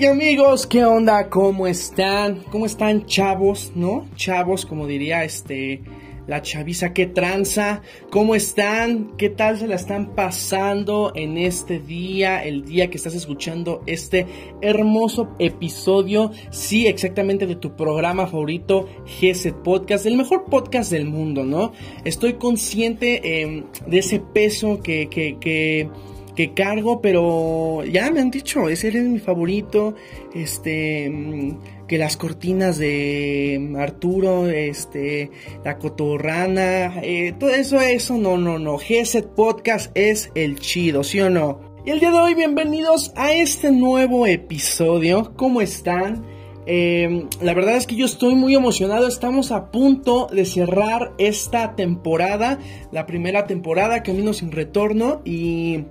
Hey amigos, ¿qué onda? ¿Cómo están? ¿Cómo están chavos, no? Chavos, como diría este la chaviza, qué tranza, ¿cómo están? ¿Qué tal se la están pasando en este día, el día que estás escuchando este hermoso episodio? Sí, exactamente de tu programa favorito, GZ Podcast, el mejor podcast del mundo, ¿no? Estoy consciente em, de ese peso que, que, que que cargo, pero ya me han dicho, ese es mi favorito, este, mm, que las cortinas de Arturo, este, la cotorrana, eh, todo eso, eso, no, no, no, GZ Podcast es el chido, ¿sí o no? Y el día de hoy, bienvenidos a este nuevo episodio, ¿cómo están? Em, la verdad es que yo estoy muy emocionado. Estamos a punto de cerrar esta temporada, la primera temporada, Camino sin Retorno. Y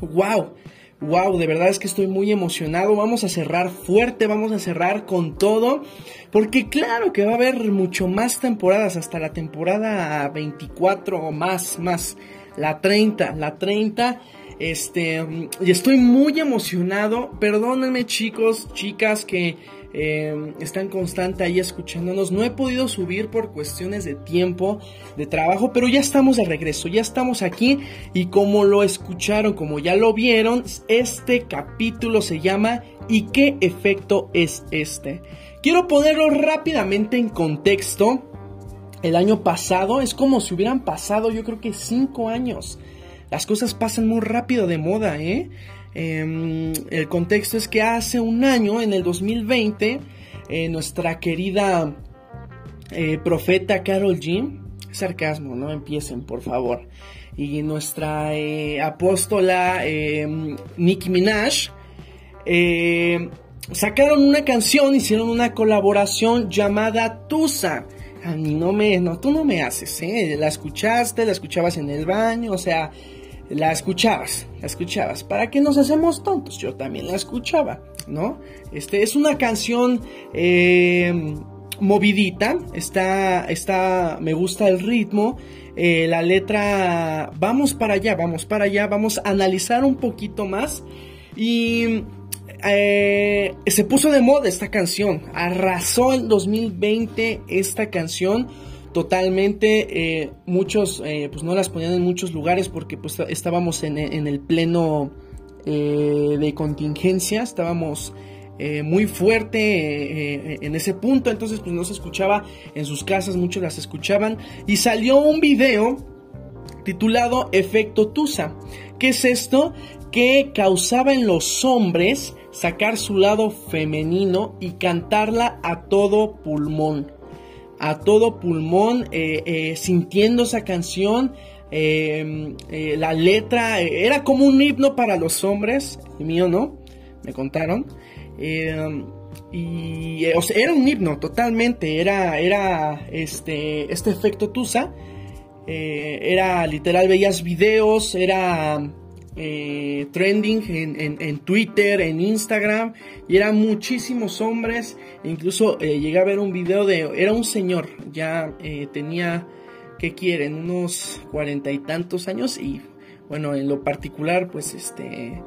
wow, wow, de verdad es que estoy muy emocionado. Vamos a cerrar fuerte, vamos a cerrar con todo. Porque claro que va a haber mucho más temporadas, hasta la temporada 24 o más, más, la 30, la 30. Este, y estoy muy emocionado. Perdónenme chicos, chicas que eh, están constante ahí escuchándonos. No he podido subir por cuestiones de tiempo, de trabajo, pero ya estamos de regreso, ya estamos aquí y como lo escucharon, como ya lo vieron, este capítulo se llama ¿Y qué efecto es este? Quiero ponerlo rápidamente en contexto. El año pasado es como si hubieran pasado yo creo que 5 años. Las cosas pasan muy rápido de moda, ¿eh? Em, el contexto es que hace un año, en el 2020, eh, nuestra querida eh, profeta Carol G, sarcasmo, no empiecen por favor, y nuestra eh, apóstola em, Nicki Minaj, sacaron una canción, hicieron una colaboración llamada Tusa. A mí no me, no, tú no me haces. La escuchaste, la escuchabas en el baño, o sea, la escuchabas, la escuchabas. ¿Para qué nos hacemos tontos? Yo también la escuchaba, ¿no? Este es una canción eh, movidita, está, está, me gusta el ritmo, eh, la letra, vamos para allá, vamos para allá, vamos a analizar un poquito más y eh, se puso de moda esta canción, arrasó en 2020 esta canción totalmente. Eh, muchos eh, pues no las ponían en muchos lugares porque pues estábamos en, el pleno eh, de contingencia, estábamos muy fuerte en ese punto, entonces pues no se escuchaba en sus casas, muchos las escuchaban y salió un video titulado Efecto Tusa. ¿Qué es esto? Que causaba en los hombres sacar su lado femenino y cantarla a todo pulmón a todo pulmón, eh, eh, sintiendo esa canción. Eh, la letra era como un himno para los hombres, el mío no, me contaron. y era un himno totalmente, era, era este, este efecto Tusa. era literal, veías videos, era eh, trending en, Twitter, en Instagram, y eran muchísimos hombres, incluso eh, llegué a ver un video de, era un señor, ya eh, tenía, ¿qué quieren? Unos cuarenta y tantos años, y bueno, en lo particular, pues este...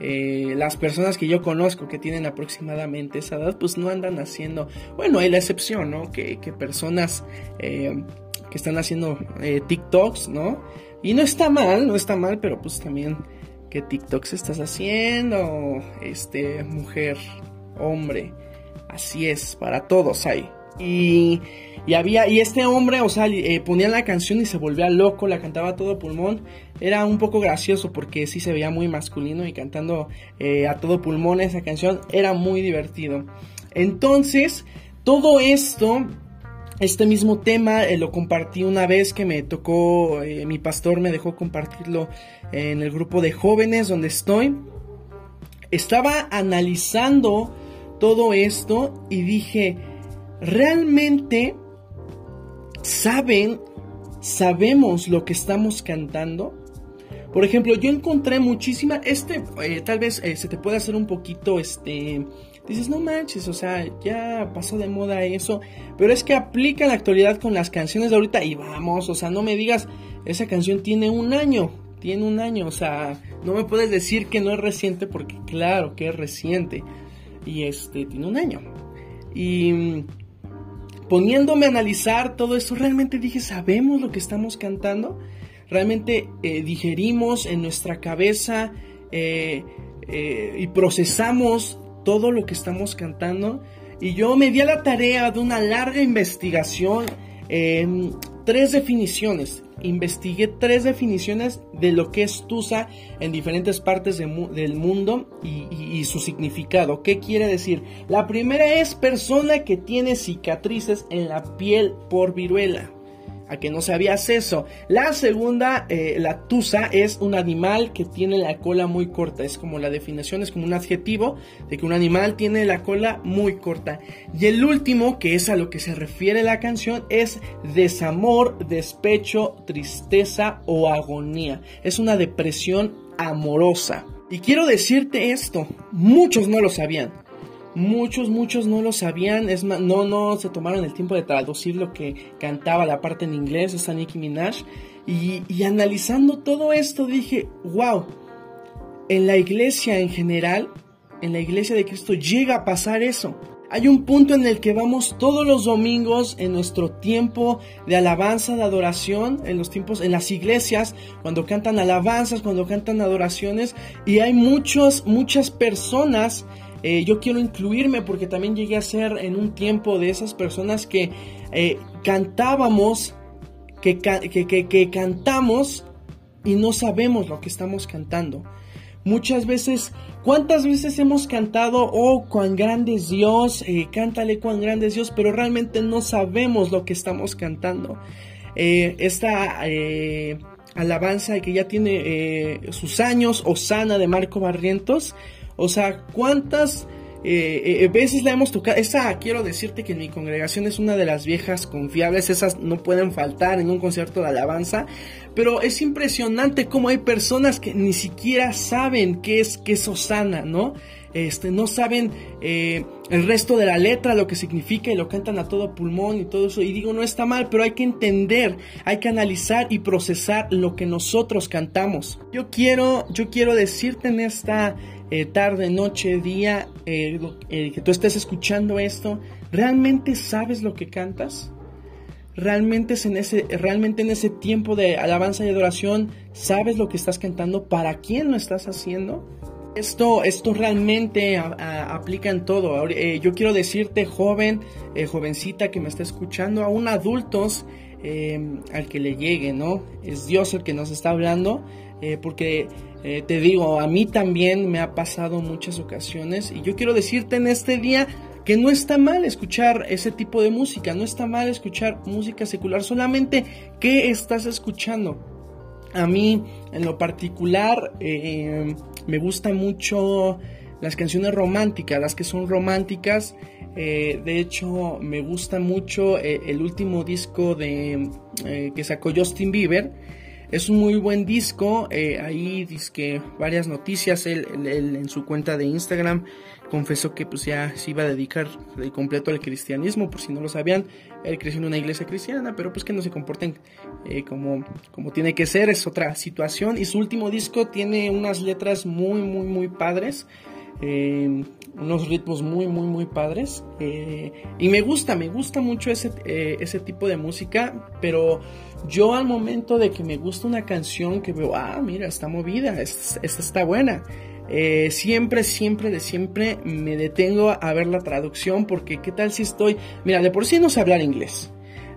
las personas que yo conozco que tienen aproximadamente esa edad, pues no andan haciendo, bueno, hay la excepción, ¿no? Que, que personas que están haciendo TikToks, ¿no? Y no está mal, no está mal, pero pues también qué TikToks estás haciendo, este, mujer, hombre. Así es, para todos hay. Y, y había, y este hombre, o sea, eh, ponía la canción y se volvía loco, la cantaba todo pulmón. Era un poco gracioso porque sí se veía muy masculino y cantando eh, a todo pulmón esa canción era muy divertido. Entonces, todo esto este mismo tema eh, lo compartí una vez que me tocó, eh, mi pastor me dejó compartirlo en el grupo de jóvenes donde estoy. Estaba analizando todo esto y dije, realmente saben, sabemos lo que estamos cantando. Por ejemplo, yo encontré muchísima, este, eh, tal vez se te puede hacer un poquito, este, dices, no manches, o sea, ya pasó de moda eso, pero es que aplica en la actualidad con las canciones de ahorita y vamos, o sea, no me digas, esa canción tiene un año, tiene un año, o sea, no me puedes decir que no es reciente porque claro que es reciente. y este tiene un año. Y mm, poniéndome a analizar todo esto, realmente dije, ¿sabemos lo que estamos cantando? Realmente eh, digerimos en nuestra cabeza eh, eh, y procesamos todo lo que estamos cantando. Y yo me di a la tarea de una larga investigación, tres definiciones investigué tres definiciones de lo que es Tusa en diferentes partes del mundo y, su significado. ¿Qué quiere decir? La primera es persona que tiene cicatrices en la piel por viruela a que no sabías eso. La segunda, eh, la tusa, es un animal que tiene la cola muy corta. Es como la definición, es como un adjetivo de que un animal tiene la cola muy corta. Y el último, que es a lo que se refiere la canción, es desamor, despecho, tristeza o agonía. Es una depresión amorosa. Y quiero decirte esto, muchos no lo sabían. Muchos, muchos no lo sabían, es no, no se tomaron el tiempo de traducir lo que cantaba la parte en inglés, esta Nicki Minaj. Y, y analizando todo esto dije, wow, en la iglesia en general, en la iglesia de Cristo llega a pasar eso. Hay un punto en el que vamos todos los domingos en nuestro tiempo de alabanza, de adoración, en los tiempos, en las iglesias, cuando cantan alabanzas, cuando cantan adoraciones, y hay muchos, muchas personas eh, yo quiero incluirme porque también llegué a ser en un tiempo de esas personas que eh, cantábamos, que, que, cantamos y no sabemos lo que estamos cantando. Muchas veces, ¿cuántas veces hemos cantado, oh, cuán grande es Dios, eh, cántale cuán grande es Dios, pero realmente no sabemos lo que estamos cantando? esta alabanza que ya tiene sus años, Osana de Marco Barrientos, o sea, ¿cuántas eh, eh, veces la hemos tocado? Esa, quiero decirte que en mi congregación es una de las viejas confiables, esas no pueden faltar en un concierto de alabanza, pero es impresionante cómo hay personas que ni siquiera saben qué es, qué es ¿no? Este, no saben eh, el resto de la letra, lo que significa y lo cantan a todo pulmón y todo eso. Y digo, no está mal, pero hay que entender, hay que analizar y procesar lo que nosotros cantamos. Yo quiero, yo quiero decirte en esta eh, tarde, noche, día, eh, eh, que tú estés escuchando esto, ¿realmente sabes lo que cantas? ¿Realmente, en ese, ¿Realmente en ese tiempo de alabanza y adoración sabes lo que estás cantando? ¿Para quién lo estás haciendo? Esto, esto realmente aplica en todo. yo quiero decirte, joven, jovencita que me está escuchando, aún adultos, al que le llegue, ¿no? Es Dios el que nos está hablando, porque eh, te digo, a mí también me ha pasado muchas ocasiones y yo quiero decirte en este día que no está mal escuchar ese tipo de música, no está mal escuchar música secular, solamente qué estás escuchando. A mí en lo particular eh, me gustan mucho las canciones románticas, las que son románticas. Eh, de hecho, me gusta mucho el último disco de, que sacó Justin Bieber es un muy buen disco, eh, ahí dice varias noticias, él, en su cuenta de Instagram confesó que pues ya se iba a dedicar de completo al cristianismo, por si no lo sabían, él creció en una iglesia cristiana, pero pues que no se comporten eh, como, como tiene que ser, es otra situación, y su último disco tiene unas letras muy, muy, muy padres, eh, unos ritmos muy, muy, muy padres. Eh, y me gusta, me gusta mucho ese, eh, ese tipo de música, pero yo al momento de que me gusta una canción que veo, ah, mira, está movida, esta, está buena. siempre, siempre, de siempre me detengo a ver la traducción porque qué tal si estoy, mira, de por sí no sé hablar inglés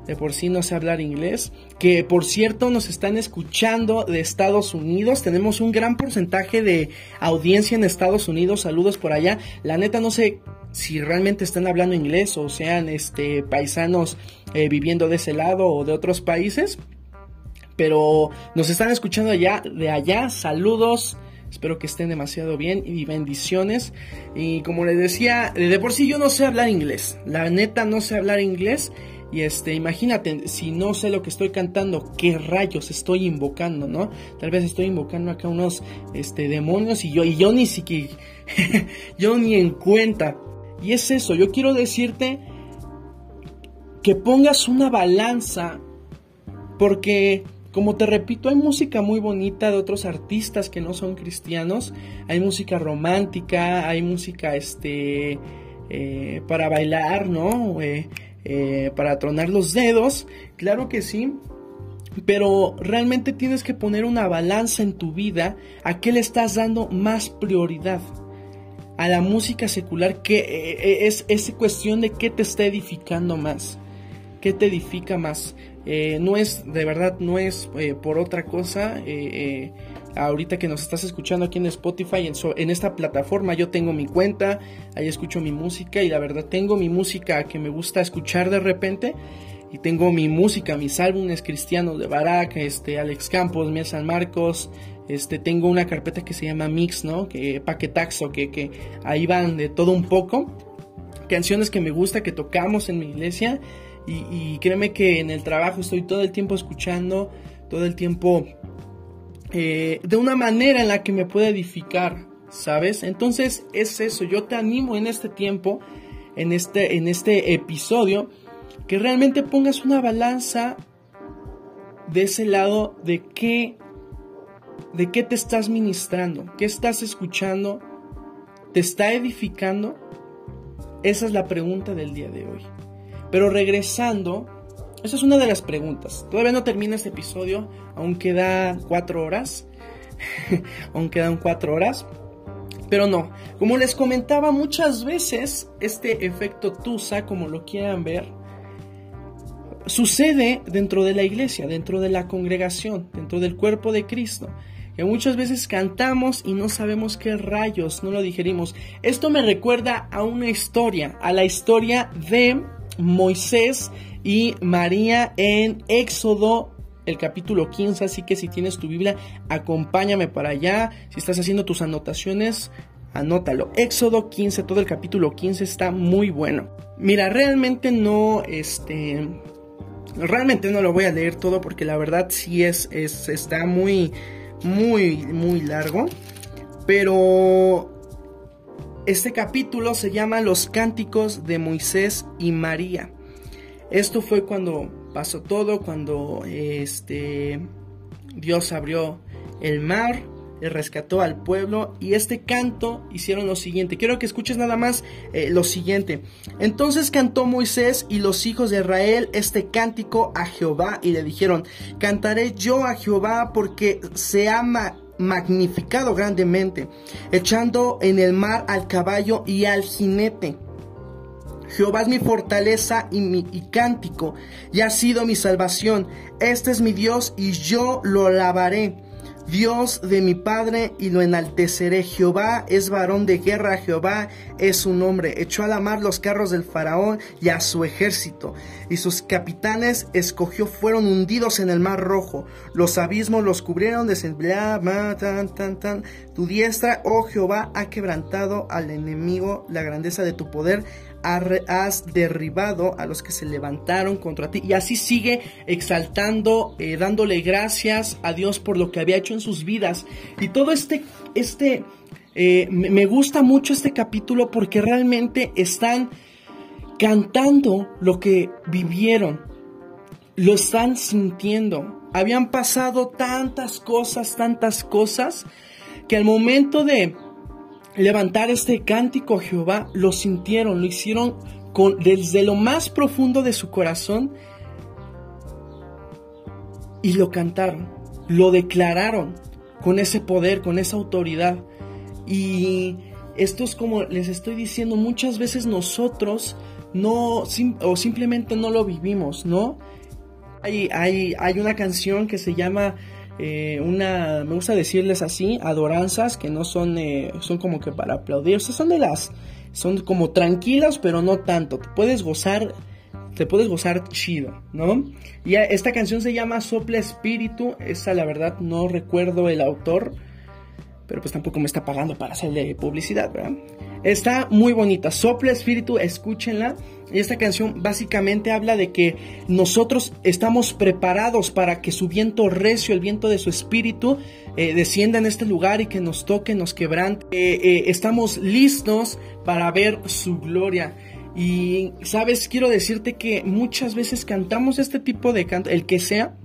de por sí no sé hablar inglés, que por cierto nos están escuchando de Estados Unidos, tenemos un gran porcentaje de audiencia en Estados Unidos, saludos por allá, la neta no sé si realmente están hablando inglés o sean este paisanos eh, viviendo de ese lado o de otros países, pero nos están escuchando allá de allá, saludos. Espero que estén demasiado bien y bendiciones. Y como les decía, de por sí yo no sé hablar inglés. La neta no sé hablar inglés. Y este, imagínate, si no sé lo que estoy cantando, qué rayos estoy invocando, ¿no? Tal vez estoy invocando acá unos este, demonios y yo, y yo ni siquiera, yo ni en cuenta. Y es eso, yo quiero decirte que pongas una balanza porque como te repito, hay música muy bonita de otros artistas que no son cristianos, hay música romántica, hay música este eh, para bailar, ¿no? Eh, eh, para tronar los dedos, claro que sí, pero realmente tienes que poner una balanza en tu vida a qué le estás dando más prioridad. A la música secular, que es, es cuestión de qué te está edificando más, qué te edifica más. Eh, no es, de verdad, no es eh, por otra cosa. Eh, ahorita que nos estás escuchando aquí en Spotify, en, en, esta plataforma, yo tengo mi cuenta, ahí escucho mi música y la verdad tengo mi música que me gusta escuchar de repente. Y tengo mi música, mis álbumes cristianos de Barak, este, Alex Campos, Miel San Marcos, este, tengo una carpeta que se llama Mix, ¿no? Que paquetaxo, que, que ahí van de todo un poco. Canciones que me gusta, que tocamos en mi iglesia y, créeme que en el trabajo estoy todo el tiempo escuchando, todo el tiempo eh, de una manera en la que me puede edificar, ¿sabes? Entonces es eso, yo te animo en este tiempo, en este, en este episodio, que realmente pongas una balanza de ese lado de qué, de qué te estás ministrando, qué estás escuchando, te está edificando. Esa es la pregunta del día de hoy. Pero regresando, esa es una de las preguntas. Todavía no termina este episodio, aún queda cuatro horas. aún quedan cuatro horas. Pero no, como les comentaba muchas veces, este efecto Tusa, como lo quieran ver, sucede dentro de la iglesia, dentro de la congregación, dentro del cuerpo de Cristo. Que muchas veces cantamos y no sabemos qué rayos, no lo digerimos. Esto me recuerda a una historia, a la historia de Moisés y María en Éxodo el capítulo 15, así que si tienes tu Biblia, acompáñame para allá. Si estás haciendo tus anotaciones, anótalo. Éxodo 15, todo el capítulo 15 está muy bueno. Mira, realmente no, este, realmente no lo voy a leer todo porque la verdad sí es, es está muy, muy, muy largo. Pero este capítulo se llama Los cánticos de Moisés y María. Esto fue cuando pasó todo, cuando este Dios abrió el mar, le rescató al pueblo y este canto hicieron lo siguiente. Quiero que escuches nada más eh, lo siguiente. Entonces cantó Moisés y los hijos de Israel este cántico a Jehová y le dijeron, cantaré yo a Jehová porque se ama magnificado grandemente, echando en el mar al caballo y al jinete. Jehová es mi fortaleza y mi cántico, y ha sido mi salvación. Este es mi Dios y yo lo alabaré. Dios de mi Padre y lo enalteceré. Jehová es varón de guerra, Jehová es su nombre. Echó a la mar los carros del faraón y a su ejército, y sus capitanes escogió fueron hundidos en el mar rojo. Los abismos los cubrieron de tan, tan, tan. Tu diestra, oh Jehová, ha quebrantado al enemigo la grandeza de tu poder has derribado a los que se levantaron contra ti. Y así sigue exaltando, eh, dándole gracias a Dios por lo que había hecho en sus vidas. Y todo este, este, eh, me gusta mucho este capítulo porque realmente están cantando lo que vivieron. Lo están sintiendo. Habían pasado tantas cosas, tantas cosas, que al momento de levantar este cántico a Jehová, lo sintieron, lo hicieron con, desde lo más profundo de su corazón y lo cantaron, lo declararon con ese poder, con esa autoridad. Y esto es como les estoy diciendo, muchas veces nosotros no, o simplemente no lo vivimos, ¿no? Hay, hay, hay una canción que se llama eh, una, me gusta decirles así, adoranzas que no son, eh, son como que para aplaudir, o sea, son de las, son como tranquilas, pero no tanto, te puedes gozar, te puedes gozar chido, ¿no? Y esta canción se llama Sopla Espíritu, esa la verdad no recuerdo el autor, pero pues tampoco me está pagando para hacerle publicidad, ¿verdad? Está muy bonita, Sopla Espíritu, escúchenla. Y esta canción básicamente habla de que nosotros estamos preparados para que su viento recio, el viento de su espíritu, eh, descienda en este lugar y que nos toque, nos quebrante. Eh, eh, estamos listos para ver su gloria. Y, sabes, quiero decirte que muchas veces cantamos este tipo de canto, el que sea,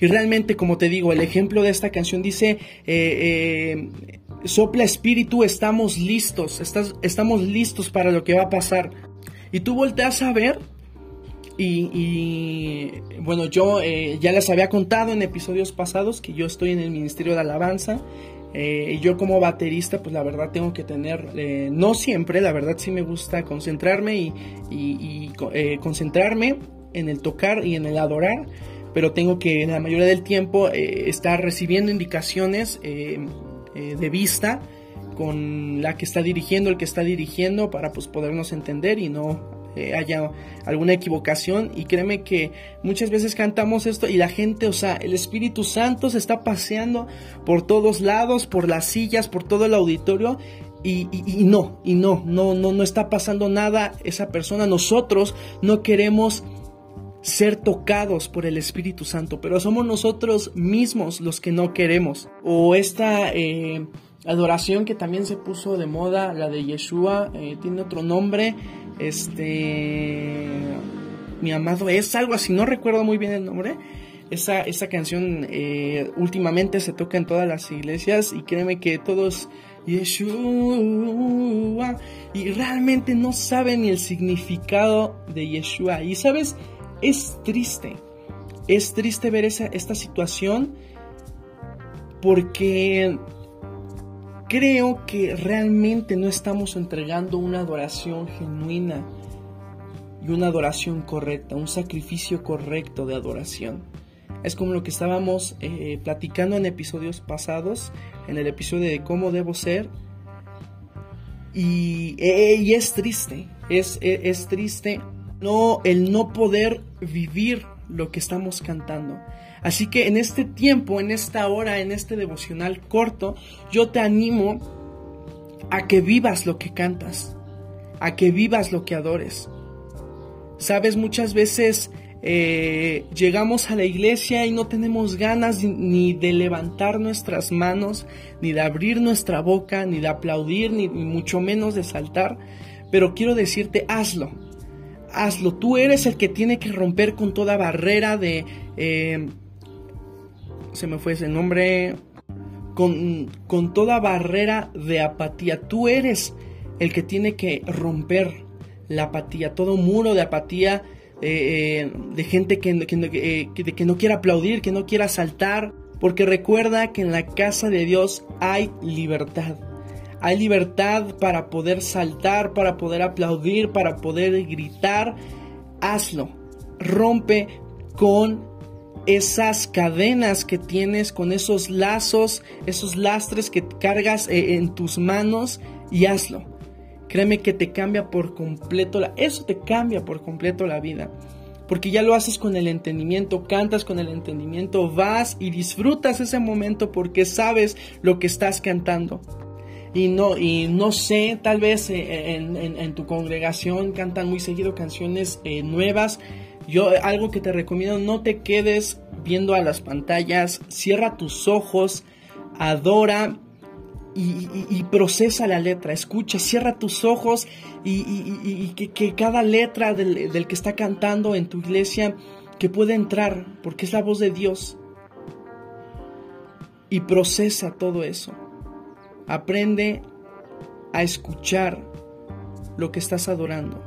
Y realmente, como te digo, el ejemplo de esta canción dice, sopla espíritu, estamos listos, estamos listos para lo que va a pasar. Y tú volteas a ver y, bueno, yo eh, ya les había contado en episodios pasados que yo estoy en el Ministerio de Alabanza. Eh, yo como baterista, pues la verdad tengo que tener, eh, no siempre, la verdad sí me gusta concentrarme y, y concentrarme en el tocar y en el adorar, pero tengo que la mayoría del tiempo estar recibiendo indicaciones de vista con la que está dirigiendo, el que está dirigiendo, para pues podernos entender y no eh, haya alguna equivocación y créeme que muchas veces cantamos esto y la gente, o sea, el Espíritu Santo se está paseando por todos lados, por las sillas, por todo el auditorio y, no, y no, no, no, no está pasando nada esa persona. Nosotros no queremos ser tocados por el Espíritu Santo, pero somos nosotros mismos los que no queremos. O esta eh, adoración que también se puso de moda, la de Yeshua, eh, tiene otro nombre, este, mi amado es algo así, no recuerdo muy bien el nombre. Esa, esa canción eh, últimamente se toca en todas las iglesias y créeme que todos Yeshua y realmente no saben ni el significado de Yeshua. Y sabes, es triste, es triste ver esa, esta situación porque creo que realmente no estamos entregando una adoración genuina y una adoración correcta, un sacrificio correcto de adoración. Es como lo que estábamos eh, platicando en episodios pasados, en el episodio de cómo debo ser. Y, eh, es triste, es, es triste no, el no poder vivir lo que estamos cantando. Así que en este tiempo, en esta hora, en este devocional corto, yo te animo a que vivas lo que cantas, a que vivas lo que adores. Sabes, muchas veces eh, llegamos a la iglesia y no tenemos ganas ni de levantar nuestras manos, ni de abrir nuestra boca, ni de aplaudir, ni, mucho menos de saltar. Pero quiero decirte, hazlo. Hazlo. Tú eres el que tiene que romper con toda barrera de... Eh, se me fue ese nombre, con, con toda barrera de apatía. Tú eres el que tiene que romper la apatía, todo muro de apatía eh, eh, de gente que, que, eh, que, que, no quiera aplaudir, que no quiera saltar, porque recuerda que en la casa de Dios hay libertad. Hay libertad para poder saltar, para poder aplaudir, para poder gritar. Hazlo. Rompe con esas cadenas que tienes, con esos lazos, esos lastres que cargas eh, en tus manos y hazlo. Créeme que te cambia por completo la, eso te cambia por completo la vida. Porque ya lo haces con el entendimiento, cantas con el entendimiento, vas y disfrutas ese momento porque sabes lo que estás cantando. Y no, y no sé, tal vez eh, en, tu congregación cantan muy seguido canciones eh, nuevas yo algo que te recomiendo, no te quedes viendo a las pantallas, cierra tus ojos, adora y, procesa la letra, escucha, cierra tus ojos y, que, cada letra del, del que está cantando en tu iglesia, que pueda entrar, porque es la voz de Dios. Y procesa todo eso. Aprende a escuchar lo que estás adorando.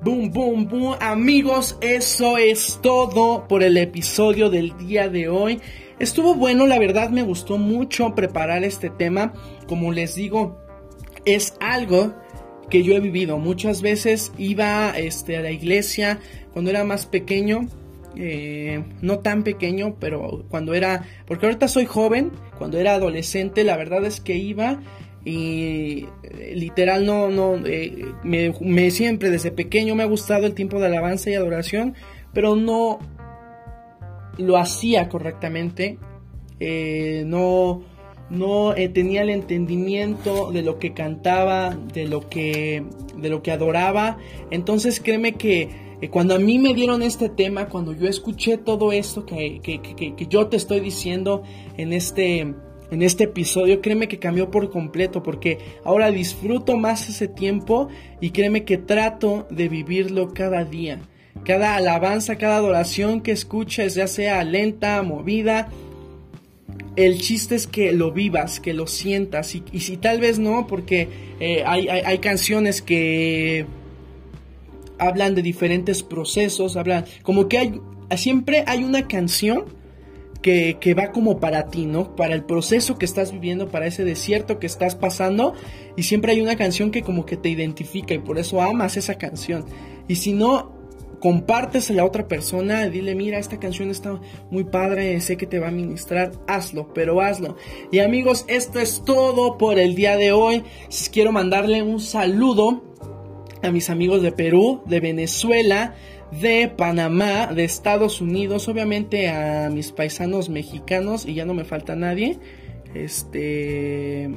Boom, boom, boom. Amigos, eso es todo por el episodio del día de hoy. Estuvo bueno, la verdad me gustó mucho preparar este tema. Como les digo, es algo que yo he vivido. Muchas veces iba este, a la iglesia cuando era más pequeño. Eh, no tan pequeño, pero cuando era, porque ahorita soy joven, cuando era adolescente, la verdad es que iba y eh, literal no, no, eh, me, siempre desde pequeño me ha gustado el tiempo de alabanza y adoración, pero no lo hacía correctamente, eh, no, no tenía el entendimiento de lo que cantaba, de lo que, de lo que adoraba, entonces créeme que cuando a mí me dieron este tema, cuando yo escuché todo esto que, que, que yo te estoy diciendo en este en este episodio, créeme que cambió por completo porque ahora disfruto más ese tiempo y créeme que trato de vivirlo cada día. cada alabanza, cada adoración que escuches, ya sea lenta, movida, el chiste es que lo vivas, que lo sientas. Y, si tal vez no, porque eh, hay, canciones que hablan de diferentes procesos, hablan como que hay, siempre hay una canción que, va como para ti, ¿no? Para el proceso que estás viviendo, para ese desierto que estás pasando. Y siempre hay una canción que como que te identifica y por eso amas esa canción. Y si no, compartes a la otra persona, dile, mira, esta canción está muy padre, sé que te va a ministrar, hazlo, pero hazlo. Y amigos, esto es todo por el día de hoy. Quiero mandarle un saludo a mis amigos de Perú, de Venezuela, de Panamá, de Estados Unidos, obviamente a mis paisanos mexicanos y ya no me falta nadie. Este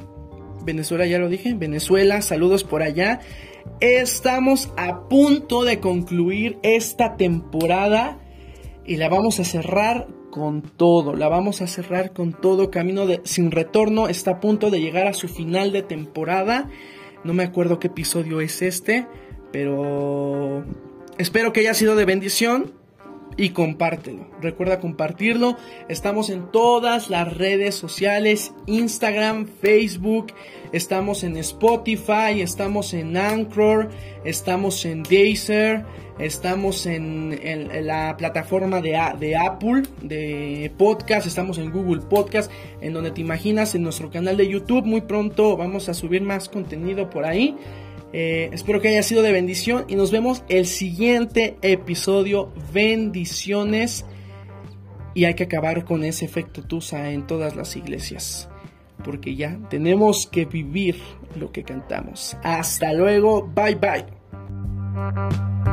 Venezuela ya lo dije, Venezuela, saludos por allá. Estamos a punto de concluir esta temporada y la vamos a cerrar con todo, la vamos a cerrar con todo camino de sin retorno, está a punto de llegar a su final de temporada. No me acuerdo qué episodio es este, pero espero que haya sido de bendición y compártelo. Recuerda compartirlo. Estamos en todas las redes sociales, Instagram, Facebook, estamos en Spotify, estamos en Anchor, estamos en Deezer, estamos en, la plataforma de, Apple, de podcast, estamos en Google Podcast, en donde te imaginas, en nuestro canal de YouTube. Muy pronto vamos a subir más contenido por ahí. Eh, espero que haya sido de bendición y nos vemos el siguiente episodio. Bendiciones. Y hay que acabar con ese efecto Tusa en todas las iglesias. Porque ya tenemos que vivir lo que cantamos. Hasta luego. Bye bye.